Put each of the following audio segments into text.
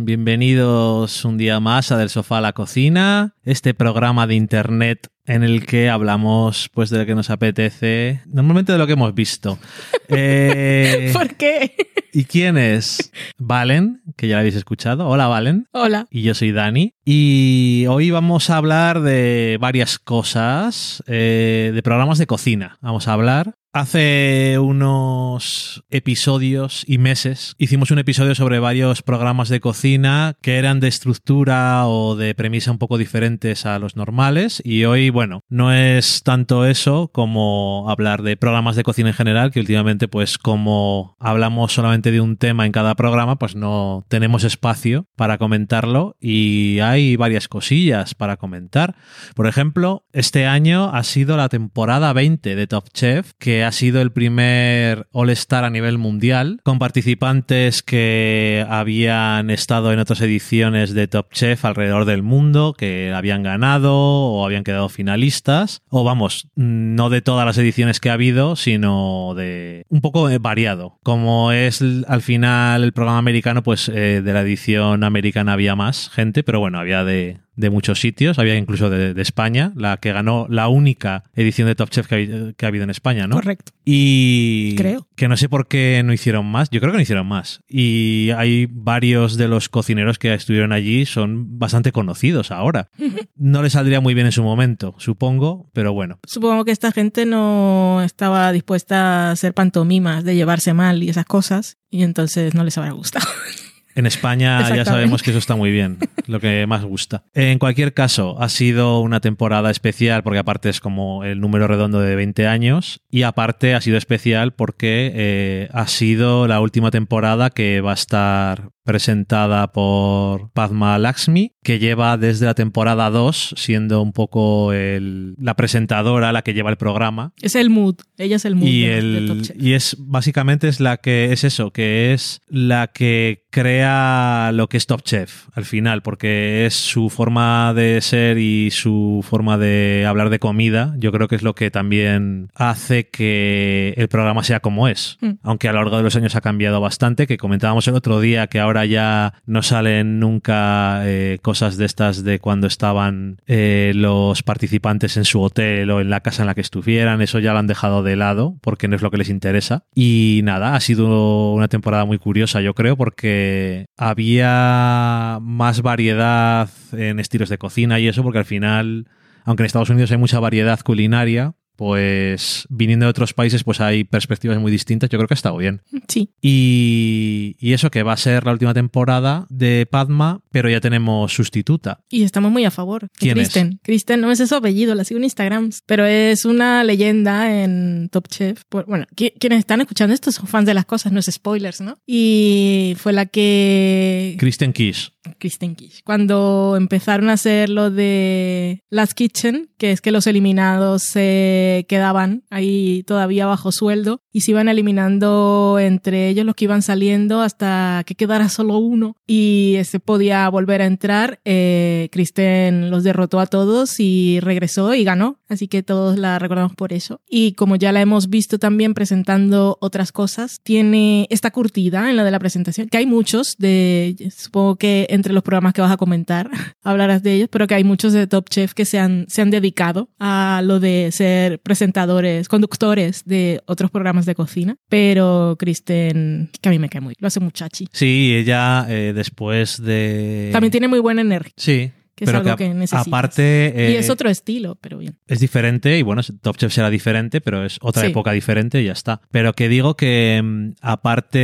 Bienvenidos un día más a Del Sofá a la Cocina, este programa de internet en el que hablamos pues de lo que nos apetece, normalmente de lo que hemos visto. Eh, ¿Por qué? ¿Y quién es? Valen, que ya la habéis escuchado. Hola Valen. Hola. Y yo soy Dani. Y hoy vamos a hablar de varias cosas, eh, de programas de cocina. Vamos a hablar. Hace unos episodios y meses hicimos un episodio sobre varios programas de cocina que eran de estructura o de premisa un poco diferentes a los normales. Y hoy, bueno, no es tanto eso como hablar de programas de cocina en general, que últimamente pues como hablamos solamente de un tema en cada programa, pues no tenemos espacio para comentarlo. Y hay varias cosillas para comentar. Por ejemplo, este año ha sido la temporada 20 de Top Chef que ha sido el primer All-Star a nivel mundial, con participantes que habían estado en otras ediciones de Top Chef alrededor del mundo, que habían ganado o habían quedado finalistas, o vamos, no de todas las ediciones que ha habido, sino de un poco variado. Como es al final el programa americano, pues eh, de la edición americana había más gente, pero bueno, había de, de muchos sitios, había incluso de, España, la que ganó la única edición de Top Chef que ha, habido en España, ¿no? Correcto. Y creo que no sé por qué no hicieron más, yo creo que no hicieron más. Y hay varios de los cocineros que estuvieron allí, son bastante conocidos ahora. No les saldría muy bien en su momento, supongo, pero bueno. Supongo que esta gente no estaba dispuesta a hacer pantomimas de llevarse mal y esas cosas, y entonces no les habrá gustado. En España ya sabemos que eso está muy bien, lo que más gusta. En cualquier caso, ha sido una temporada especial porque aparte es como el número redondo de 20 años y aparte ha sido especial porque eh, ha sido la última temporada que va a estar presentada por Padma Lakshmi, que lleva desde la temporada 2 siendo un poco la presentadora, la que lleva el programa. Es el mood, ella es el mood. Y, el, y es básicamente es la que es eso, que es la que crea lo que es Top Chef al final, porque es su forma de ser y su forma de hablar de comida. Yo creo que es lo que también hace que el programa sea como es. Mm. Aunque a lo largo de los años ha cambiado bastante, que comentábamos el otro día que ahora ya no salen nunca eh, cosas de estas de cuando estaban eh, los participantes en su hotel o en la casa en la que estuvieran. Eso ya lo han dejado de lado porque no es lo que les interesa. Y nada, ha sido una temporada muy curiosa, yo creo, porque había más variedad en estilos de cocina y eso, porque al final, aunque en Estados Unidos hay mucha variedad culinaria, pues viniendo de otros países, pues hay perspectivas muy distintas. Yo creo que ha estado bien. Sí. Y, eso que va a ser la última temporada de Padma, pero ya tenemos sustituta. Y estamos muy a favor. ¿Quién Kristen. es? Kristen no es su apellido, la sigo en Instagram, pero es una leyenda en Top Chef. Bueno, quienes están escuchando esto son fans de las cosas, no es spoilers, ¿no? Y fue la que... Kristen Kish. Kristen Kish. Cuando empezaron a hacer lo de Last Kitchen, que es que los eliminados se quedaban ahí todavía bajo sueldo y se iban eliminando entre ellos los que iban saliendo hasta que quedara solo uno y ese podía volver a entrar. Eh, Kristen los derrotó a todos y regresó y ganó, así que todos la recordamos por eso. Y como ya la hemos visto también presentando otras cosas, tiene esta curtida en la de la presentación, que hay muchos de, supongo que entre los programas que vas a comentar hablarás de ellos, pero que hay muchos de Top Chef que se han, se han dedicado a lo de ser presentadores, conductores de otros programas de cocina, pero Kristen, que a mí me cae muy, lo hace muchachi. Sí, ella eh, después de... También tiene muy buena energía. Sí, que es algo que, necesitas. Aparte. y es eh, otro estilo, pero bien. Es diferente, y bueno, Top Chef será diferente, pero es otra época diferente y ya está. Pero que digo que, mm, aparte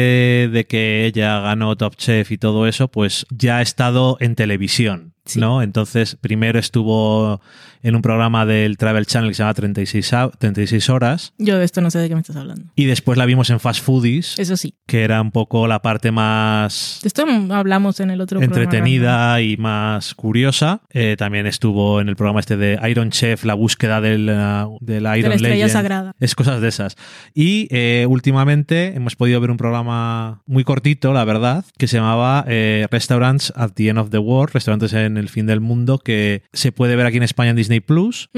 de que ella ganó Top Chef y todo eso, pues ya ha estado en televisión. ¿No? Entonces, primero estuvo en un programa del Travel Channel que se llama 36, 36 horas. Yo de esto no sé de qué me estás hablando. Y después la vimos en Fast Foodies. Eso sí. Que era un poco la parte más... De esto hablamos en el otro Entretenida y más curiosa. Eh, también estuvo en el programa este de Iron Chef, la búsqueda del, uh, del Iron de la estrella sagrada. Es cosas de esas. Y eh, últimamente hemos podido ver un programa muy cortito, la verdad, que se llamaba eh, Restaurants at the End of the World, restaurantes en el fin del mundo, que se puede ver aquí en España en Disney Plus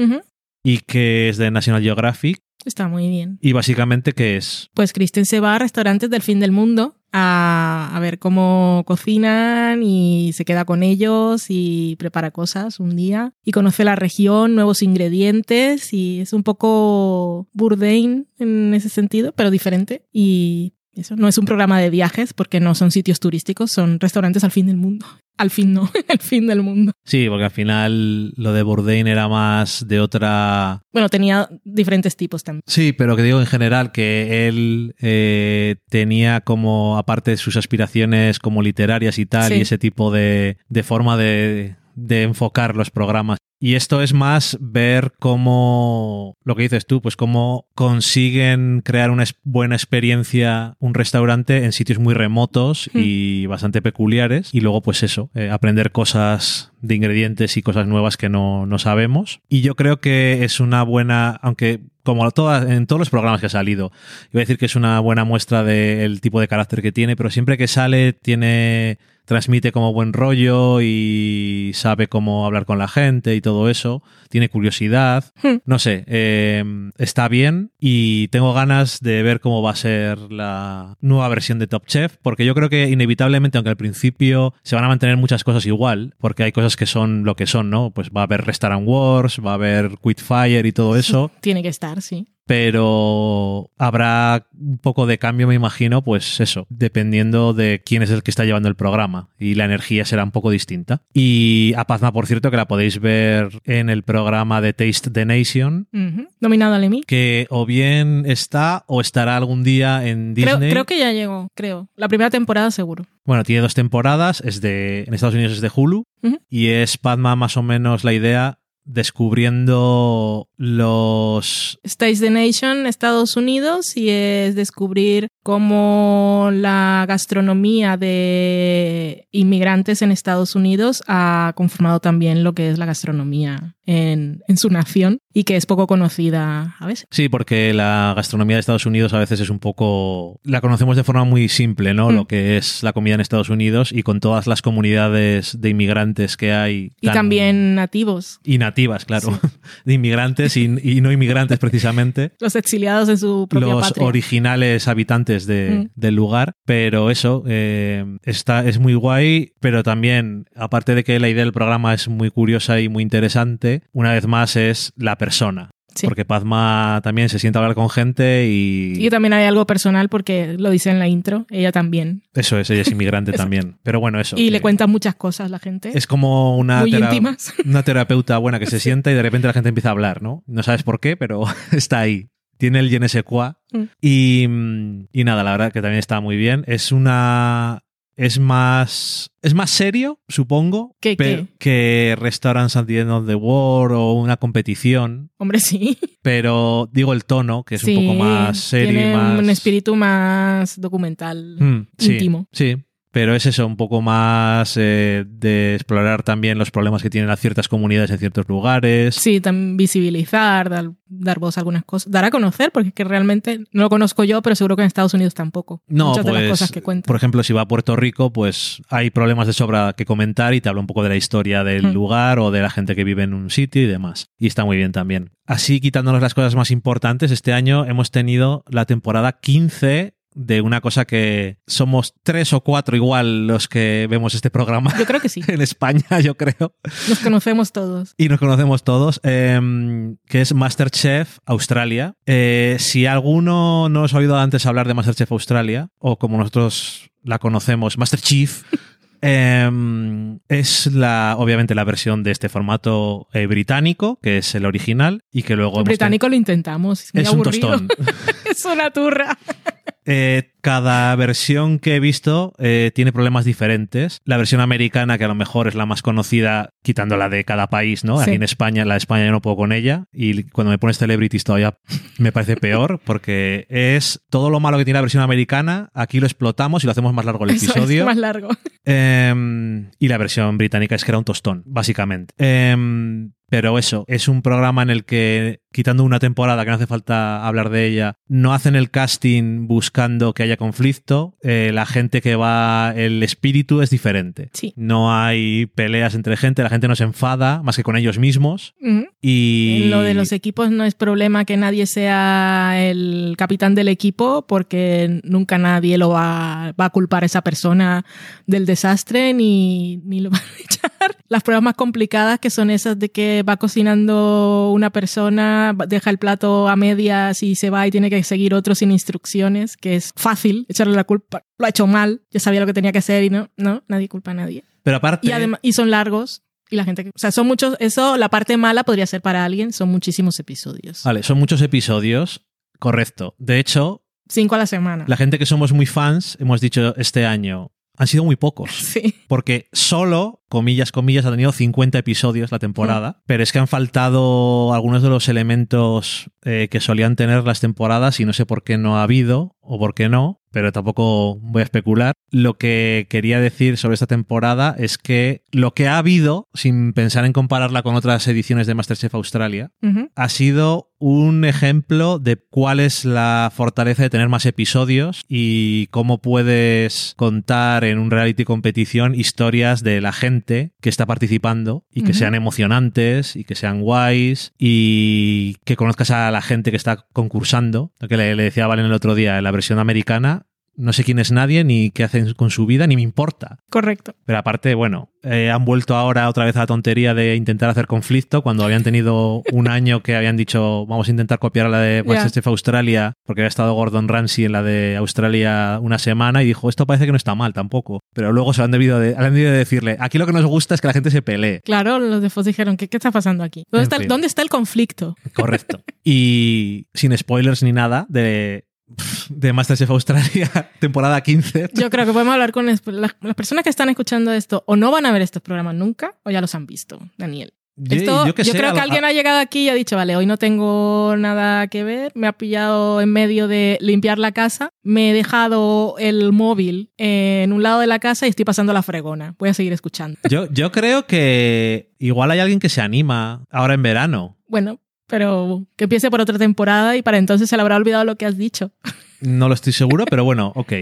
y que es de National Geographic. Está muy bien. Y básicamente, ¿qué es? Pues Kristen se va a restaurantes del fin del mundo a, a, ver cómo cocinan y se queda con ellos y prepara cosas un día y conoce la región, nuevos ingredientes y es un poco Bourdain en ese sentido, pero diferente y eso no es un programa de viajes porque no son sitios turísticos, son restaurantes al fin del mundo. Al fin no, el fin del mundo. Sí, porque al final lo de Bourdain era más de otra... Bueno, tenía diferentes tipos también. Sí, pero que digo en general que él eh, tenía como, aparte de sus aspiraciones como literarias y tal, Sí. y ese tipo de, de forma de, de enfocar los programas. Y esto es más ver cómo, lo que dices tú, pues cómo consiguen crear una buena experiencia un restaurante en sitios muy remotos Hmm. y bastante peculiares. Y luego, pues eso, eh, aprender cosas de ingredientes y cosas nuevas que no, no sabemos. Y yo creo que es una buena, aunque como todas, en todos los programas que ha salido, iba a decir que es una buena muestra del tipo de carácter que tiene, pero siempre que sale tiene transmite como buen rollo y sabe cómo hablar con la gente y todo eso, tiene curiosidad, Hmm. no sé, eh, está bien y tengo ganas de ver cómo va a ser la nueva versión de Top Chef, porque yo creo que inevitablemente, aunque al principio se van a mantener muchas cosas igual, porque hay cosas que son lo que son, ¿no? Pues va a haber Restaurant Wars, va a haber Quitfire y todo eso, Tiene que estar, sí. Pero habrá un poco de cambio, me imagino, pues eso, dependiendo de quién es el que está llevando el programa y la energía será un poco distinta. Y a Pazma, por cierto, que la podéis ver en el programa de Taste the Nation. Nominado al Emmy. que o bien está o estará algún día en Disney. creo que ya llegó, creo. La primera temporada seguro. Bueno, tiene dos temporadas, es de en Estados Unidos es de Hulu y es Padma más o menos la idea descubriendo los Stays the Nation, Estados Unidos, y es descubrir cómo la gastronomía de inmigrantes en Estados Unidos ha conformado también lo que es la gastronomía en, en su nación y que es poco conocida a veces. Sí, porque la gastronomía de Estados Unidos a veces es un poco... La conocemos de forma muy simple, ¿no? Mm. Lo que es la comida en Estados Unidos y con todas las comunidades de inmigrantes que hay. Y tan- también nativos, Y nativas, claro. De inmigrantes y, y no inmigrantes precisamente. los exiliados en su propia Los patria. originales habitantes de- Mm. del lugar. Pero eso, eh, está, es muy guay, pero también, aparte de que la idea del programa es muy curiosa y muy interesante, una vez más es la persona. Sí. Porque Padma también se sienta a hablar con gente y... Y también hay algo personal porque lo dice en la intro, ella también. Eso es, ella es inmigrante también. Pero bueno, eso. Y que le cuenta muchas cosas la gente. Es como una, muy tera- íntimas. una terapeuta buena que se sienta y de repente la gente empieza a hablar, ¿no? No sabes por qué, pero está ahí. Tiene el je ne sais quoi. Mm. Y, mm, y nada, la verdad que también está muy bien. Es una. Es más. Es más serio, supongo. ¿Qué, pero- que Restaurants at the End of the World o una competición. Hombre, sí. Pero digo el tono, que es Sí, un poco más serio Tiene más. un espíritu más documental. Mm, sí, íntimo. Sí, pero es eso, un poco más eh, de explorar también los problemas que tienen las ciertas comunidades en ciertos lugares. Sí, también visibilizar, dar, dar voz a algunas cosas. Dar a conocer, porque es que realmente no lo conozco yo, pero seguro que en Estados Unidos tampoco. No, Muchas de pues, las cosas que cuentan. por ejemplo, si va a Puerto Rico, pues hay problemas de sobra que comentar y te habla un poco de la historia del Mm. lugar o de la gente que vive en un sitio y demás. Y está muy bien también. Así, quitándonos las cosas más importantes, este año hemos tenido la temporada 15 de una cosa que somos tres o cuatro igual los que vemos este programa Yo creo que sí. en España, yo creo. Nos conocemos todos. y nos conocemos todos, eh, que es Masterchef Australia. Eh, si alguno no os ha oído antes hablar de Masterchef Australia, o como nosotros la conocemos, Masterchef, eh, es la, obviamente la versión de este formato eh, británico, que es el original, y que luego... El británico lo intentamos. Es, un aburrido. tostón. es una turra. Eh, cada versión que he visto eh, tiene problemas diferentes. La versión americana, que a lo mejor es la más conocida, quitando la de cada país, ¿no? Aquí en España, la de España yo no puedo con ella. Y cuando me pones celebrities todavía me parece peor, porque es todo lo malo que tiene la versión americana, aquí lo explotamos y lo hacemos más largo el Eso es episodio. más largo. Em, y la versión británica es que era un tostón, básicamente. Em, pero eso, es un programa en el que, quitando una temporada que no hace falta hablar de ella, no hacen el casting buscando que haya haya conflicto, eh, la gente que va, el espíritu es diferente. Sí. No hay peleas entre gente, la gente no se enfada más que con ellos mismos. Y Lo de los equipos no es problema que nadie sea el capitán del equipo porque nunca nadie lo va, va a culpar a esa persona del desastre ni, ni lo va a echar. Las pruebas más complicadas que son esas de que va cocinando una persona, deja el plato a medias y se va y tiene que seguir otro sin instrucciones, que es fácil echarle la culpa. Lo ha hecho mal, ya sabía lo que tenía que hacer y no, no, nadie culpa a nadie. Pero aparte, Y además, y son largos. Y la gente que, o sea, son muchos, eso, la parte mala podría ser para alguien, son muchísimos episodios. vale, son muchos episodios, correcto. De hecho, Cinco a la semana. la gente que somos muy fans, hemos dicho este año, han sido muy pocos. Sí. Porque solo, comillas, comillas, ha tenido 50 episodios la Mm. temporada, pero es que han faltado algunos de los elementos eh, que solían tener las temporadas y no sé por qué no ha habido o por qué no, pero tampoco voy a especular. Lo que quería decir sobre esta temporada es que lo que ha habido, sin pensar en compararla con otras ediciones de Masterchef Australia, ha sido un ejemplo de cuál es la fortaleza de tener más episodios y cómo puedes contar en un reality competición historias de la gente que está participando y que sean emocionantes y que sean guays y que conozcas a la gente que está concursando. Lo que le, le decía a Valen el otro día, en la versión americana, no sé quién es nadie, ni qué hacen con su vida, ni me importa. Correcto. Pero aparte, bueno, eh, han vuelto ahora otra vez a la tontería de intentar hacer conflicto cuando habían tenido un año que habían dicho vamos a intentar copiar a la de Ya. Masterchef Australia porque había estado Gordon Ramsay en la de Australia una semana y dijo esto parece que no está mal tampoco. Pero luego se lo han debido de, han debido de decirle aquí lo que nos gusta es que la gente se pelee. Claro, los de Fox dijeron, ¿qué, qué está pasando aquí? ¿Dónde, En está, el- fin. ¿Dónde está el conflicto? Correcto. Y sin spoilers ni nada de, de Masterchef Australia temporada 15. Yo creo que podemos hablar con las, las personas que están escuchando esto o no van a ver estos programas nunca o ya los han visto, Daniel. Yo- Esto, yo, sé, creo que alguien ha llegado aquí y ha dicho, vale, hoy no tengo nada que ver, me ha pillado en medio de limpiar la casa, me he dejado el móvil en un lado de la casa y estoy pasando la fregona. Voy a seguir escuchando. Yo, yo creo que igual hay alguien que se anima ahora en verano. Bueno, pero que empiece por otra temporada y para entonces se le habrá olvidado lo que has dicho. No lo estoy seguro, pero bueno, ok.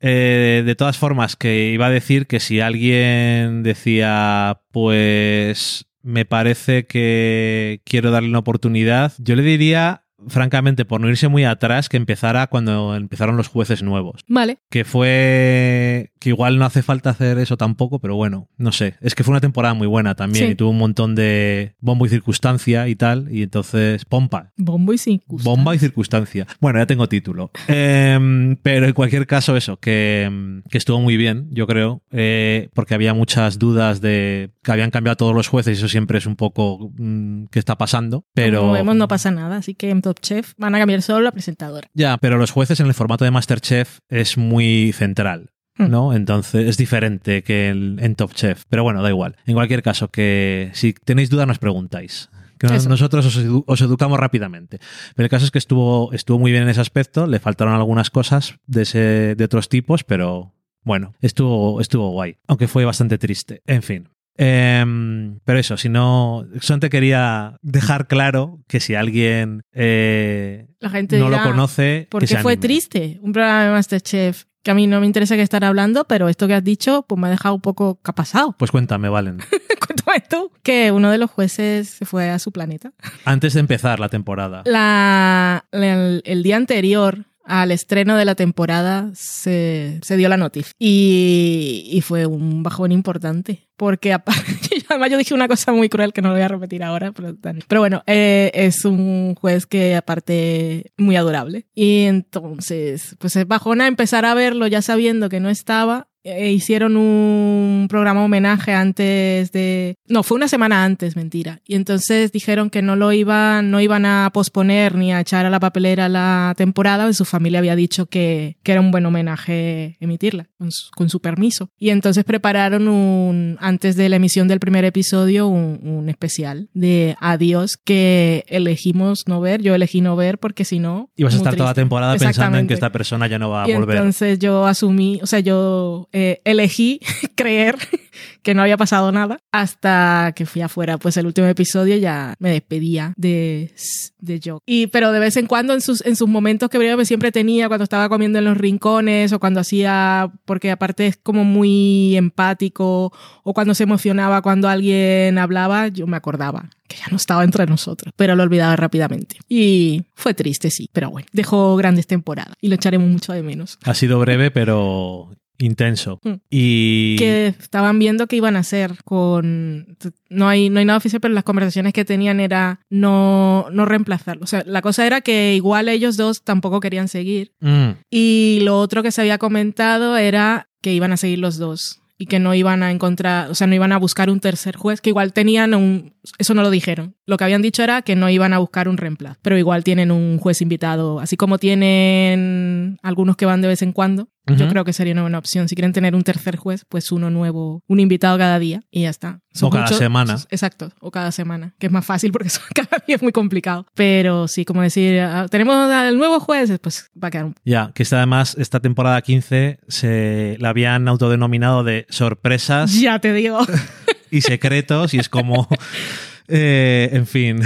Eh, de todas formas, que iba a decir que si alguien decía, pues me parece que quiero darle una oportunidad, yo le diría, francamente, por no irse muy atrás, que empezara cuando empezaron los jueces nuevos. Vale, Que fue. Que igual no hace falta hacer eso tampoco, pero bueno, no sé. Es que fue una temporada muy buena también Sí. y tuvo un montón de bombo y circunstancia y tal, y entonces, pompa. bombo y gusto. Bomba y circunstancia. Bueno, ya tengo título. Em, pero en cualquier caso, eso, que, que estuvo muy bien, yo creo, eh, porque había muchas dudas de que habían cambiado todos los jueces y eso siempre es un poco mm, qué está pasando. Pero Como vemos, no pasa nada, así que en Top Chef van a cambiar solo la presentadora. ya, pero los jueces en el formato de Masterchef es muy central. Hmm. ¿no? Entonces es diferente que el- en Top Chef. Pero bueno, da igual. En cualquier caso, que si tenéis dudas nos preguntáis. Que Eso. nosotros os, edu- os educamos rápidamente. Pero el caso es que estuvo, estuvo muy bien en ese aspecto. Le faltaron algunas cosas de, ese, de otros tipos, pero bueno, estuvo, estuvo guay. Aunque fue bastante triste. En fin. Em, pero eso, si no, solamente quería dejar claro que si alguien eh, La gente no lo conoce, ¿Por que se fue anime. triste? Un programa de Masterchef que a mí no me interesa que estar hablando, pero esto que has dicho, pues me ha dejado un poco ¿qué ha pasado? Pues cuéntame, Valen. Cuéntame tú. Que uno de los jueces se fue a su planeta. Antes de empezar la temporada. La, el, el día anterior al estreno de la temporada se, se dio la noticia. Y, y fue un bajón importante. Porque aparte, además yo dije una cosa muy cruel que no lo voy a repetir ahora. Pero, pero bueno, eh, es un juez que aparte muy adorable. Y entonces, pues es bajón a empezar a verlo ya sabiendo que no estaba. Eh, hicieron un programa homenaje antes de... No, fue una semana antes, mentira. Y entonces dijeron que no lo iban, no iban a posponer ni a echar a la papelera la temporada. y Su familia había dicho que, que era un buen homenaje emitirla, con su, con su permiso. Y entonces prepararon un, antes de la emisión del primer episodio, un, un especial de Adiós que elegimos no ver. Yo elegí no ver porque si no... Ibas a estar toda la temporada pensando en que esta persona ya no va a Y volver. entonces yo asumí, o sea, yo eh, elegí creer que no había pasado nada, hasta que fui afuera. Pues el último episodio ya me despedía de, de Jock. Y, pero de vez en cuando, en sus, en sus momentos que siempre tenía, cuando estaba comiendo en los rincones o cuando hacía, porque aparte es como muy empático, o cuando se emocionaba cuando alguien hablaba, yo me acordaba que ya no estaba entre nosotros, pero lo olvidaba rápidamente. Y fue triste, sí, pero bueno, dejó grandes temporadas y lo echaremos mucho de menos. Ha sido breve, pero intenso. Mm. Y Que estaban viendo qué iban a hacer con... No hay, no hay nada oficial, pero las conversaciones que tenían era no, no reemplazarlo. O sea, la cosa era que igual ellos dos tampoco querían seguir. Mm, Y lo otro que se había comentado era que iban a seguir los dos y que no iban a encontrar, o sea, no iban a buscar un tercer juez, que igual tenían un, eso no lo dijeron. Lo que habían dicho era que no iban a buscar un reemplazo, pero igual tienen un juez invitado, así como tienen algunos que van de vez en cuando. Yo creo que sería una buena opción. Si quieren tener un tercer juez, pues uno nuevo, un invitado cada día y ya está. O cada semana. Exacto, o cada semana, que es más fácil porque cada día es muy complicado. Pero sí, como decir, ah, tenemos al nuevo juez, pues va a quedar un ya, que además esta temporada 15 se la habían autodenominado de sorpresas Ya te digo. y secretos y es como, eh, en fin,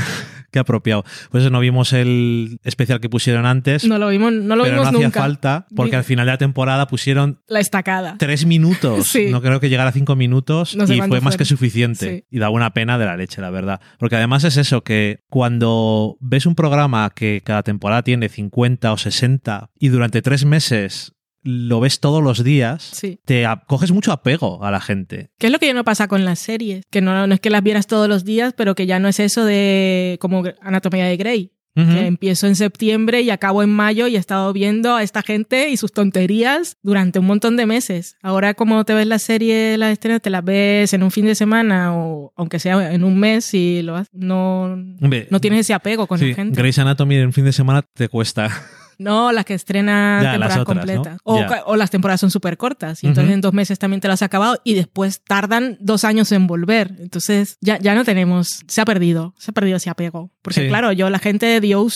qué apropiado. Pues eso, no vimos el especial que pusieron antes, No lo vimos, no lo pero no vimos hacía nunca. falta porque al final de la temporada pusieron La estacada. tres minutos, Sí. no creo que llegara a cinco minutos No sé y fue más que suficiente. Sí. Y da una pena de la leche, la verdad. Porque además es eso, que cuando ves un programa que cada temporada tiene 50 o 60 y durante tres meses lo ves todos los días, Sí. te coges mucho apego a la gente. ¿Qué es lo que ya no pasa con las series? Que no, no es que las vieras todos los días, pero que ya no es eso de como Anatomía de Grey. Que empiezo en septiembre y acabo en mayo y he estado viendo a esta gente y sus tonterías durante un montón de meses. Ahora como te ves la serie, las estrenas, te las ves en un fin de semana o aunque sea en un mes y lo has- no, no tienes ese apego con sí, la gente. Grey's Anatomy en un fin de semana te cuesta. No, las que estrenan Ya, temporadas otras, ¿no? completas. O, o las temporadas son súper cortas. Y entonces en dos meses también te las has acabado y después tardan dos años en volver. Entonces ya, ya no tenemos, se ha perdido, se ha perdido ese apego. Porque Sí. claro, yo la gente de The OC,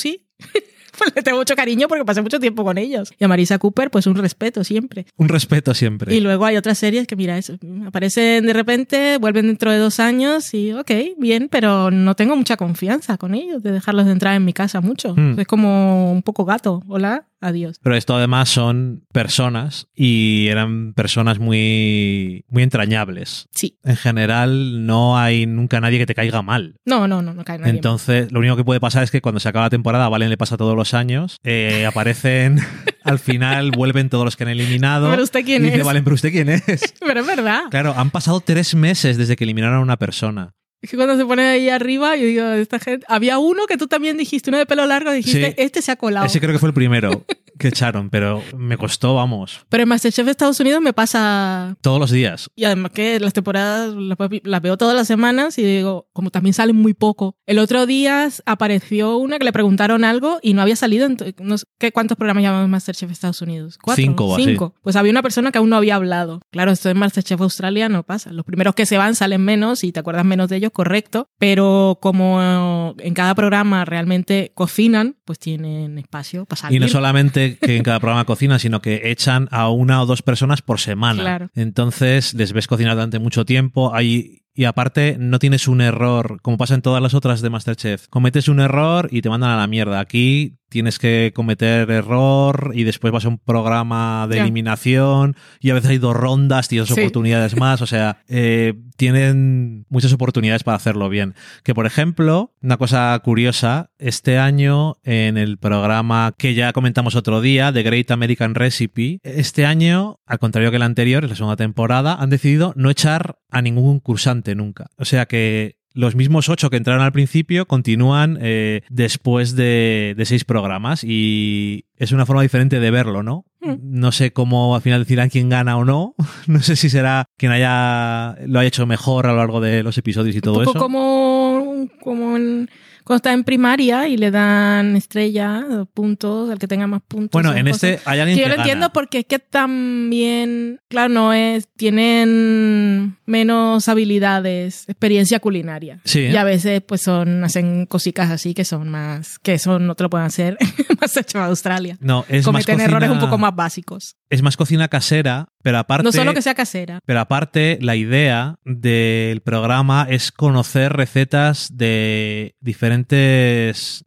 pues le tengo mucho cariño porque pasé mucho tiempo con ellos. Y a Marisa Cooper, pues un respeto siempre. Un respeto siempre. Y luego hay otras series que, mira, aparecen de repente, vuelven dentro de dos años y, ok, bien, pero no tengo mucha confianza con ellos de dejarlos de entrar en mi casa mucho. Mm. Es como un poco gato. Hola, adiós. Pero esto además son personas y eran personas muy, muy entrañables. Sí. En general no hay nunca nadie que te caiga mal. No, no, no, no cae nadie. mal. Entonces, lo único que puede pasar es que cuando se acaba la temporada, a Valen le pasa todos los años, eh, aparecen, al final vuelven todos los que han eliminado. ¿Pero usted quién y dice, es? Valen, pero ¿usted quién es? Pero es verdad. Claro, han pasado tres meses desde que eliminaron a una persona. Es que cuando se pone ahí arriba, yo digo, esta gente. Había uno que tú también dijiste, uno de pelo largo, dijiste, Sí. este se ha colado. Ese creo que fue el primero que echaron, pero me costó, vamos, Pero en Masterchef de Estados Unidos me pasa. todos los días. Y además que las temporadas las, veo todas las semanas y digo, como también salen muy poco. El otro día apareció una que le preguntaron algo y no había salido. En, no sé, ¿qué, ¿Cuántos programas llaman Masterchef de Estados Unidos? ¿Cuatro? Cinco o así. Cinco. Pues había una persona que aún no había hablado. Claro, esto en Masterchef Australia no pasa. Los primeros que se van salen menos y te acuerdas menos de ellos, correcto. Pero como en cada programa realmente cocinan, pues tienen espacio para salir. Y no solamente que en cada programa cocinan, sino que echan a una o dos personas por semana. Claro. Entonces les ves cocinar durante mucho tiempo. Hay, y aparte, no tienes un error, como pasa en todas las otras de Masterchef. Cometes un error y te mandan a la mierda. Aquí tienes que cometer error y después vas a un programa de eliminación y a veces hay dos rondas, tienes Sí. oportunidades más. O sea, eh, tienen muchas oportunidades para hacerlo bien. Que por ejemplo, una cosa curiosa, este año en el programa que ya comentamos otro día, The Great American Recipe, este año, al contrario que el anterior, en la segunda temporada, han decidido no echar a ningún concursante nunca. O sea que los mismos ocho que entraron al principio continúan eh, después de, de seis programas y es una forma diferente de verlo, ¿no? Mm. No sé cómo al final decidirán quién gana o no. No sé si será quien haya lo haya hecho mejor a lo largo de los episodios y todo un poco eso. como, como, en- cuando está en primaria y le dan estrella, puntos, al que tenga más puntos. Bueno, en cosas. este hay alguien Que yo lo gana. entiendo porque es que también, claro, no es, tienen menos habilidades, experiencia culinaria. Sí. Y a veces pues son, hacen cositas así que son más, que eso no te lo pueden hacer más hecho en Australia. No, es más Cometen cocina, errores un poco más básicos. Es más cocina casera, pero aparte... No solo que sea casera. Pero aparte, la idea del programa es conocer recetas de diferentes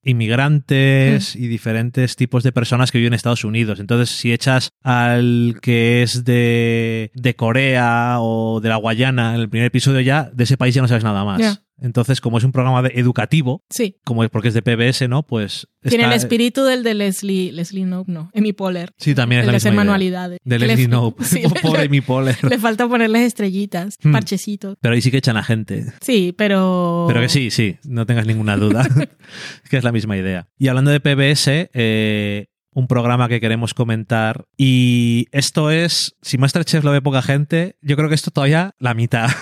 inmigrantes y diferentes tipos de personas que viven en Estados Unidos. Entonces, si echas al que es de, de Corea o de la Guayana en el primer episodio ya, de ese país ya no sabes nada más. Entonces, como es un programa de- educativo, Sí. como es porque es de PBS, ¿no? Pues Tiene el espíritu del de Leslie, Leslie Knope, no, Amy Poehler. Sí, también es el la de hacer misma idea. manualidades. De Leslie Knope. sí, Pobre mi Poehler. le falta ponerles estrellitas, Hmm. parchecitos. Pero ahí sí que echan a gente. Sí, pero... Pero que sí, sí, no tengas ninguna duda. que es la misma idea. Y hablando de PBS, eh, un programa que queremos comentar. Y esto es, si Masterchef lo ve poca gente, yo creo que esto todavía la mitad.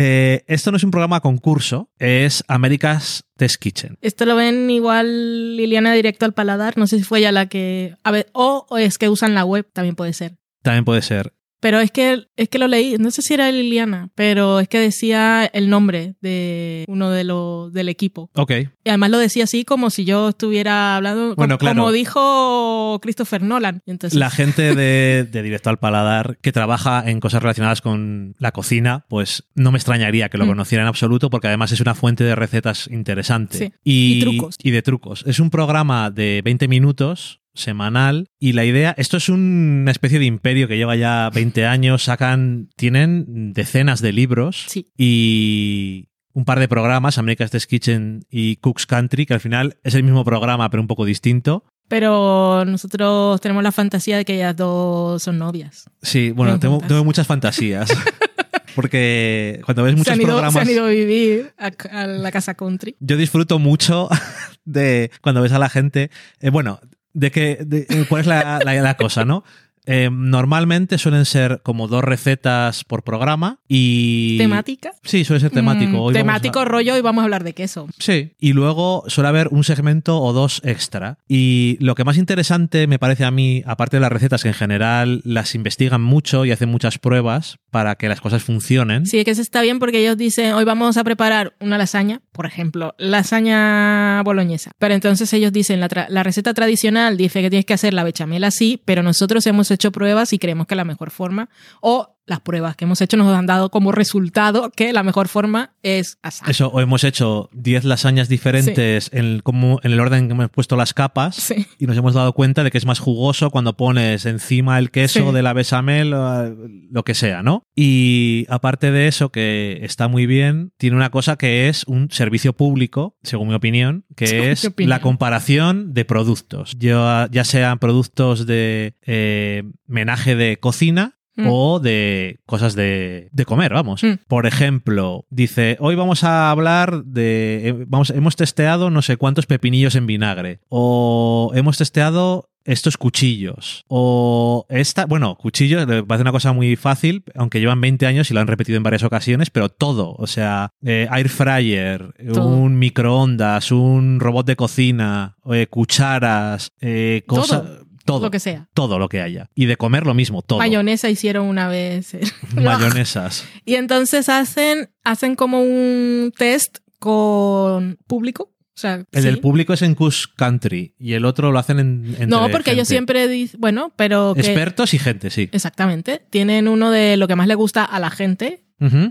Eh, esto no es un programa concurso, es America's Test Kitchen. Esto lo ven igual Liliana directo al paladar. No sé si fue ella la que. A ver, o, o es que usan la web, también puede ser. También puede ser. Pero es que, es que lo leí, no sé si era Liliana, pero es que decía el nombre de uno de los del equipo. Ok. Y además lo decía así como si yo estuviera hablando, Bueno, como, claro. como dijo Christopher Nolan. Entonces, La gente de, de Directo al Paladar que trabaja en cosas relacionadas con la cocina, pues no me extrañaría que lo Mm. conociera en absoluto porque además es una fuente de recetas interesante. Sí. Y, Y trucos. Y de trucos. Es un programa de 20 minutos semanal y la idea, esto es una especie de imperio que lleva ya 20 años, sacan, tienen decenas de libros Sí. y un par de programas, America's Test Kitchen y Cook's Country, que al final es el mismo programa pero un poco distinto. Pero nosotros tenemos la fantasía de que ellas dos son novias. Sí, bueno, tengo, muchas fantasías. Porque cuando ves Se muchos han, ido, se programas. han ido a vivir a, a la casa country. Yo disfruto mucho de cuando ves a la gente. eh, bueno, de que. de- eh, ¿Cuál es la, la- la cosa, no? Eh, normalmente suelen ser como dos recetas por programa y. ¿Temática? Sí, suele ser temático. Mm, Hoy vamos temático a- rollo y vamos a hablar de queso. Sí, y luego suele haber un segmento o dos extra. Y lo que más interesante me parece a mí, aparte de las recetas que en general las investigan mucho y hacen muchas pruebas para que las cosas funcionen. Sí, es que eso está bien porque ellos dicen, hoy vamos a preparar una lasaña, por ejemplo, lasaña boloñesa. Pero entonces ellos dicen, la, la receta tradicional dice que tienes que hacer la bechamel así, pero nosotros hemos hecho pruebas y creemos que la mejor forma, o las pruebas que hemos hecho nos han dado como resultado que la mejor forma es asar. Eso, o hemos hecho 10 lasañas diferentes en, el, como, en el orden que hemos puesto las capas Sí. y nos hemos dado cuenta de que es más jugoso cuando pones encima el queso Sí. de la bechamel o lo que sea, ¿no? Y aparte de eso, que está muy bien, tiene una cosa que es un servicio público, según mi opinión, que es opinión. la comparación de productos. Yo, ya sean productos de eh, menaje de cocina Mm. o de cosas de, de comer, vamos. Mm. Por ejemplo, dice, hoy vamos a hablar de, eh, vamos, hemos testeado no sé cuántos pepinillos en vinagre, o hemos testeado estos cuchillos, o esta, bueno, cuchillos, me parece una cosa muy fácil, aunque llevan 20 años y lo han repetido en varias ocasiones, pero todo, o sea, eh, air fryer, Todo. un microondas, un robot de cocina, eh, cucharas, eh, cosas... Todo. Lo que sea. Todo lo que haya. Y de comer lo mismo, todo. Mayonesa hicieron una vez. Mayonesas. Y entonces hacen, hacen como un test con público. O sea, El sí. del público es en Cush Country y el otro lo hacen en. No, porque ellos siempre dicen, bueno, pero que, Expertos y gente, sí. exactamente, tienen uno de lo que más le gusta a la gente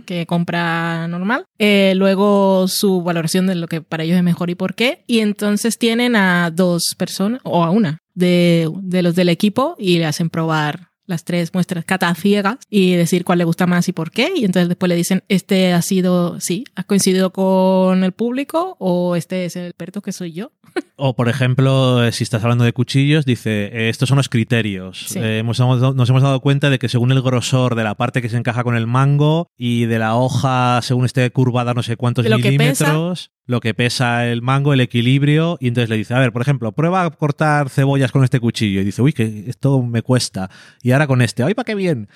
que compra normal, eh, luego su valoración de lo que para ellos es mejor y por qué, y entonces tienen a dos personas o a una de, de los del equipo y le hacen probar las tres muestras cata ciegas y decir cuál le gusta más y por qué. Y entonces después le dicen, este ha sido, sí, has coincidido con el público o este es el experto que soy yo. O, por ejemplo, si estás hablando de cuchillos, dice: eh, estos son los criterios. Sí. Eh, hemos- nos hemos dado cuenta de que según el grosor de la parte que se encaja con el mango y de la hoja, según esté curvada no sé cuántos De milímetros, lo que pesa el mango, el equilibrio. Y entonces le dice: A ver, por ejemplo, prueba a cortar cebollas con este cuchillo. Y dice: Uy, que esto me cuesta. Y ahora con este, ¡ay, para qué bien!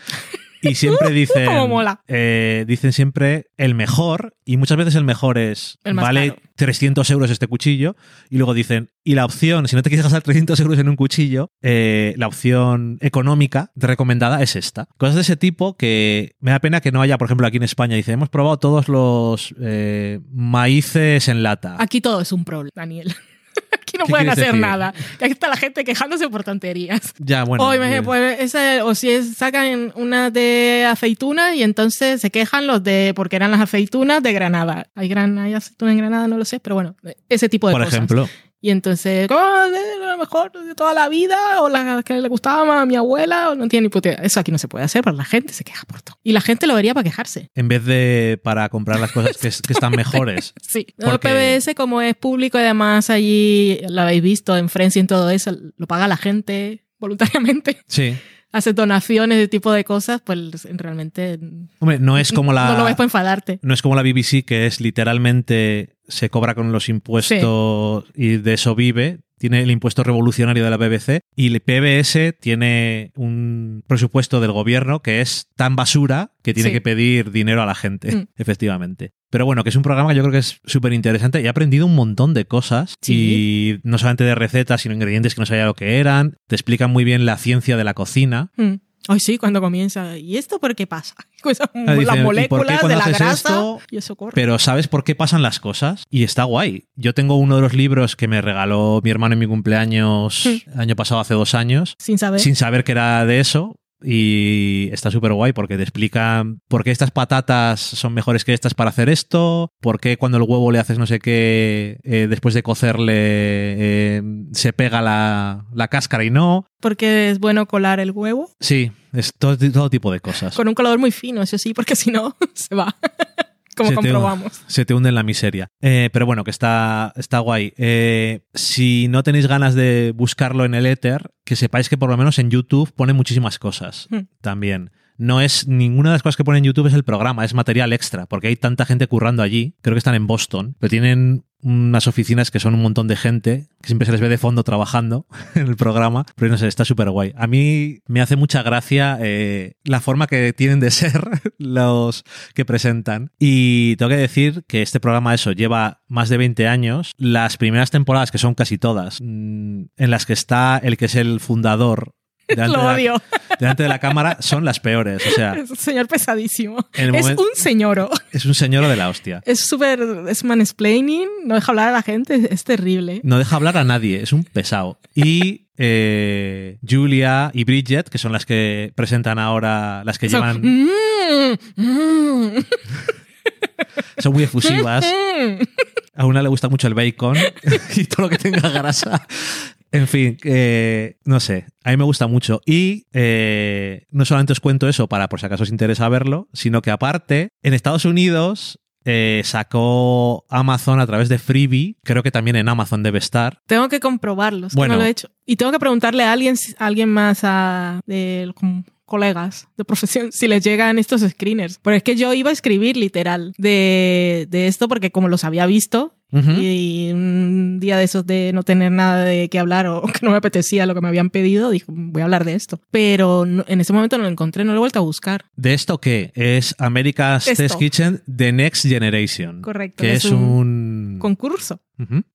Y siempre dicen. Mola. eh, dicen siempre el mejor, y muchas veces el mejor es. El más vale caro. 300 euros este cuchillo, y luego dicen. Y la opción, si no te quieres gastar 300 euros en un cuchillo, eh, la opción económica recomendada es esta. Cosas de ese tipo que me da pena que no haya, por ejemplo, aquí en España. Dice, hemos probado todos los eh, maíces en lata. Aquí todo es un problema, Daniel. Aquí no ¿Qué pueden hacer decir? nada. Y aquí está la gente quejándose por tonterías. Ya, bueno. o, imagínate, pues, o si es- sacan unas de aceitunas y entonces se quejan los de, porque eran las aceitunas de Granada. ¿Hay, gran, hay aceitunas en Granada? No lo sé, pero bueno, ese tipo de por cosas. ejemplo. Y entonces, ¿cómo es lo mejor de toda la vida? O la que le gustaba más a mi abuela, o no tiene ni puta. Eso aquí no se puede hacer, pero la gente se queja por todo. Y la gente lo vería para quejarse. En vez de para comprar las cosas que, que están mejores. Sí, Porque- el PBS como es público y además allí lo habéis visto en Friends y en todo eso, lo paga la gente voluntariamente, Sí. Hace donaciones de tipo de cosas, pues realmente Hombre, no es como la. no lo ves para enfadarte. No es como la BBC, que es literalmente se cobra con los impuestos y de eso vive. Tiene el impuesto revolucionario de la BBC y el PBS tiene un presupuesto del gobierno que es tan basura que tiene Sí. que pedir dinero a la gente, Mm. efectivamente. Pero bueno, que es un programa que yo creo que es súper interesante y he aprendido un montón de cosas Sí. y no solamente de recetas, sino ingredientes que no sabía lo que eran. Te explican muy bien la ciencia de la cocina. Mm. Ay, sí, cuando comienza. ¿Y esto por qué pasa? Esas- Ah, dicen, las ¿y por qué moléculas de la grasa esto? y eso corre. pero sabes por qué pasan las cosas y está guay. Yo tengo uno de los libros que me regaló mi hermano en mi cumpleaños el año pasado, hace dos años, Sin saber. sin saber que era de eso. Y está súper guay porque te explican por qué estas patatas son mejores que estas para hacer esto, por qué cuando el huevo le haces no sé qué, eh, después de cocerle eh, se pega la, la cáscara y no. Porque es bueno colar el huevo Sí, es todo, todo tipo de cosas. con un colador muy fino, eso sí, porque si no, se va. Como Se te- comprobamos. se te hunde en la miseria. Eh, pero bueno, que está, está guay. Eh, si no tenéis ganas de buscarlo en el éter, que sepáis que por lo menos en YouTube pone muchísimas cosas Hmm. también. No es ninguna de las cosas que pone en YouTube es el programa, es material extra, porque hay tanta gente currando allí. Creo que están en Boston, pero tienen unas oficinas que son un montón de gente, que siempre se les ve de fondo trabajando en el programa, pero no sé, está súper guay. A mí me hace mucha gracia eh, la forma que tienen de ser los que presentan. Y tengo que decir que este programa, eso, lleva más de 20 años. Las primeras temporadas, que son casi todas, mm, en las que está el que es el fundador delante, Lo de, la, odio. delante de la cámara, son las peores. O sea, Es un señor pesadísimo. Es un señoro. es un señor de la hostia. Es súper. Es mansplaining. No deja hablar a la gente. Es, terrible. No deja hablar a nadie, es un pesado. Y eh, Julia y Bridget, que son las que presentan ahora, las que Son- llevan, Mm, mm, son muy efusivas. A una le gusta mucho el bacon y todo lo que tenga grasa. En fin, eh, no sé, a mí me gusta mucho. Y eh, no solamente os cuento eso para por si acaso os interesa verlo, sino que aparte, en Estados Unidos eh, sacó Amazon a través de Freebie, creo que también en Amazon debe estar. Tengo que comprobarlo. es que Bueno. no lo he hecho. Y tengo que preguntarle a alguien, a alguien más a, de colegas de profesión si les llegan estos screeners. Porque es que yo iba a escribir literal de, de esto porque como los había visto Y un día de esos de no tener nada de qué hablar o que no me apetecía lo que me habían pedido, dije, voy a hablar de esto. Pero no- en ese momento no lo encontré, no lo he vuelto a buscar. ¿De esto qué? Es America's Esto. Test Kitchen The Next Generation. Correcto, Que es es, un un... Concurso.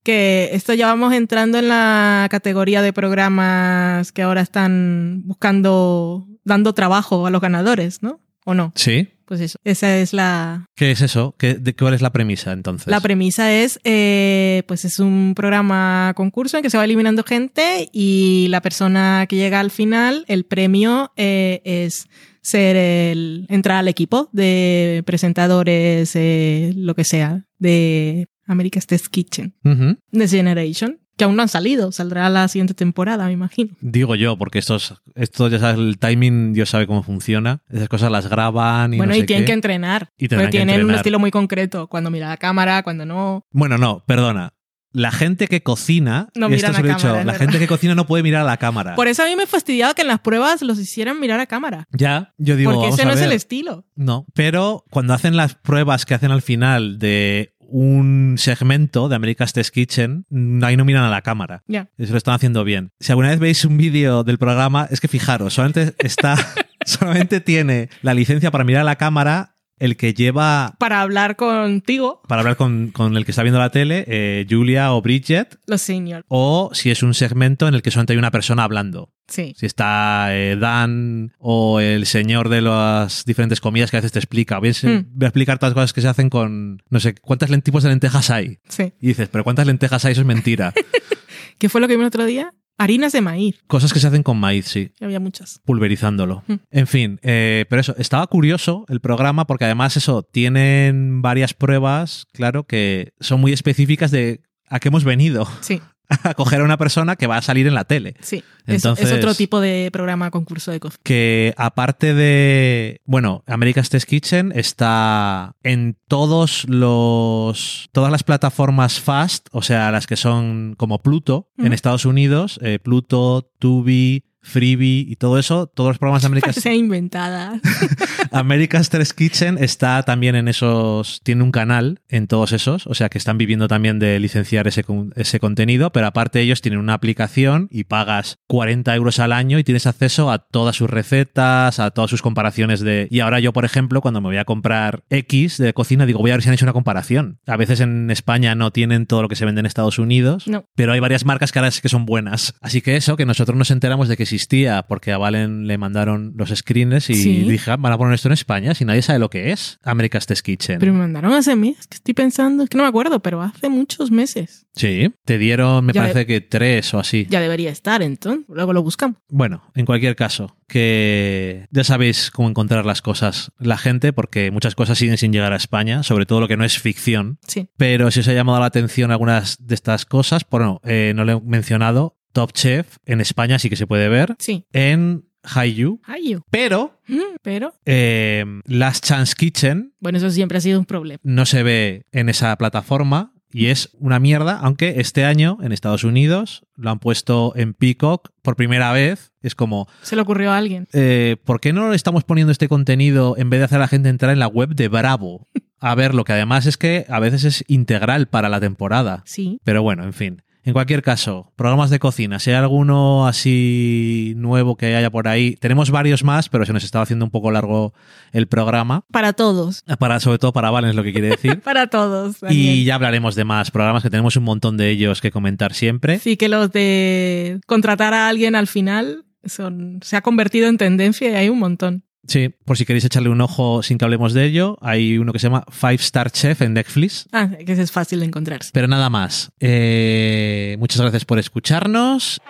Que esto ya vamos entrando en la categoría de programas que ahora están buscando, dando trabajo a los ganadores, ¿no? ¿O no? Sí. Pues eso, esa es la, ¿Qué es eso? ¿Qué, de, ¿Cuál es la premisa entonces? la premisa es, eh, pues es un programa concurso en que se va eliminando gente y la persona que llega al final, el premio eh, es ser el, entrar al equipo de presentadores, eh, lo que sea, de America's Test Kitchen. Ujú. The Generation, que aún no han salido, saldrá la siguiente temporada, me imagino. Digo yo, porque estos, esto ya sabes, el timing, Dios sabe cómo funciona. Esas cosas las graban y bueno, no sé y tienen qué. que entrenar. Y que tienen un estilo muy concreto, cuando mira la cámara, cuando no. Bueno, no, perdona. La gente que cocina, No y esto se lo he cámara, dicho, la verdad. gente que cocina no puede mirar a la cámara. Por eso a mí me fastidiaba que en las pruebas los hicieran mirar a cámara. ya, yo digo, porque vamos ese a no es el estilo. No, pero cuando hacen las pruebas que hacen al final de un segmento de America's Test Kitchen, mm, ahí no miran a la cámara. Ya. Eso lo están haciendo bien. Si alguna vez veis un vídeo del programa, es que fijaros, solamente está solamente tiene la licencia para mirar a la cámara el que lleva Para hablar contigo, para hablar con, con el que está viendo la tele, eh, Julia o Bridget, los senior. o si es un segmento en el que solamente hay una persona hablando. Sí. Si está eh, Dan o el señor de las diferentes comidas que a veces te explica. Voy a, Mm. voy a explicar todas las cosas que se hacen con, no sé, cuántas len- tipos de lentejas hay. Sí. Y dices, pero ¿cuántas lentejas hay? Eso es mentira. ¿Qué fue lo que vimos el otro día? Harinas de maíz. Cosas que se hacen con maíz, sí. Había muchas. pulverizándolo. Mm. En fin, eh, pero eso, estaba curioso el programa porque además eso, tienen varias pruebas, claro, que son muy específicas de a qué hemos venido, Sí, a coger a una persona que va a salir en la tele. sí. Es- Entonces- es, otro tipo de programa concurso de cocina. Que aparte de, bueno, America's Test Kitchen está en todos los, todas las plataformas fast, o sea, las que son como Pluto en. Estados Unidos, eh, Pluto, Tubi, Freebie y todo eso, todos los programas de Parecía inventada. America's Test Kitchen está también en esos, tiene un canal en todos esos, o sea que están viviendo también de licenciar ese, ese contenido, pero aparte ellos tienen una aplicación y pagas 40 euros al año y tienes acceso a todas sus recetas, a todas sus comparaciones de... Y ahora yo, por ejemplo, cuando me voy a comprar X de cocina, digo, voy a ver si han hecho una comparación. A veces en España no tienen todo lo que se vende en Estados Unidos, No. pero hay varias marcas que ahora sí que son buenas. Así que eso, que nosotros nos enteramos de que existía porque a Valen le mandaron los screens y Sí. dije, "Ah, van a poner esto en España si nadie sabe lo que es. America's Test Kitchen. Pero me mandaron hace meses, que estoy pensando, es que no me acuerdo, pero hace muchos meses. sí, te dieron, me Ya parece que tres o así. Ya debería estar, entonces. Luego lo buscamos. Bueno, en cualquier caso, que ya sabéis cómo encontrar las cosas la gente, porque muchas cosas siguen sin llegar a España, sobre todo lo que no es ficción. Sí. Pero si os ha llamado la atención algunas de estas cosas, bueno, eh, no lo he mencionado, Top Chef en España sí que se puede ver, Sí. en Haiyu, yo. pero Mm, Pero, eh, Last Chance Kitchen bueno, eso siempre ha sido un problema. no se ve en esa plataforma y es una mierda, aunque este año en Estados Unidos lo han puesto en Peacock por primera vez. Es como, Se le ocurrió a alguien. eh, ¿por qué no estamos poniendo este contenido en vez de hacer a la gente entrar en la web de Bravo? A ver, lo que además es que a veces es integral para la temporada. Sí. Pero bueno, en fin. En cualquier caso, programas de cocina, si hay alguno así nuevo que haya por ahí, tenemos varios más, pero se nos estaba haciendo un poco largo el programa. Para todos. Para, sobre todo para Valen es lo que quiere decir. Para todos. y ya hablaremos de más programas, que tenemos un montón de ellos que comentar siempre. Sí, que los de contratar a alguien al final son, se ha convertido en tendencia y hay un montón. Sí, por si queréis echarle un ojo sin que hablemos de ello, hay uno que se llama Five Star Chef en Netflix. Ah, que ese es fácil de encontrarse. Pero nada más. Eh, muchas gracias por escucharnos.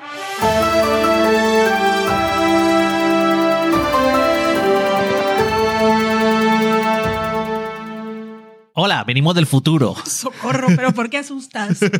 Hola, venimos del futuro. Socorro, pero ¿por qué asustas?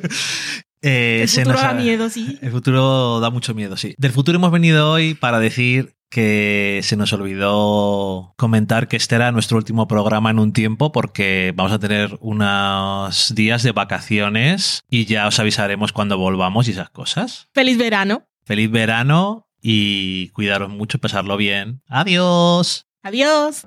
Eh, El futuro da miedo, sí. El futuro da mucho miedo, sí. Del futuro hemos venido hoy para decir que se nos olvidó comentar que este era nuestro último programa en un tiempo porque vamos a tener unos días de vacaciones y ya os avisaremos cuando volvamos y esas cosas. Feliz verano. Feliz verano y cuidaros mucho, pasarlo bien. Adiós. Adiós.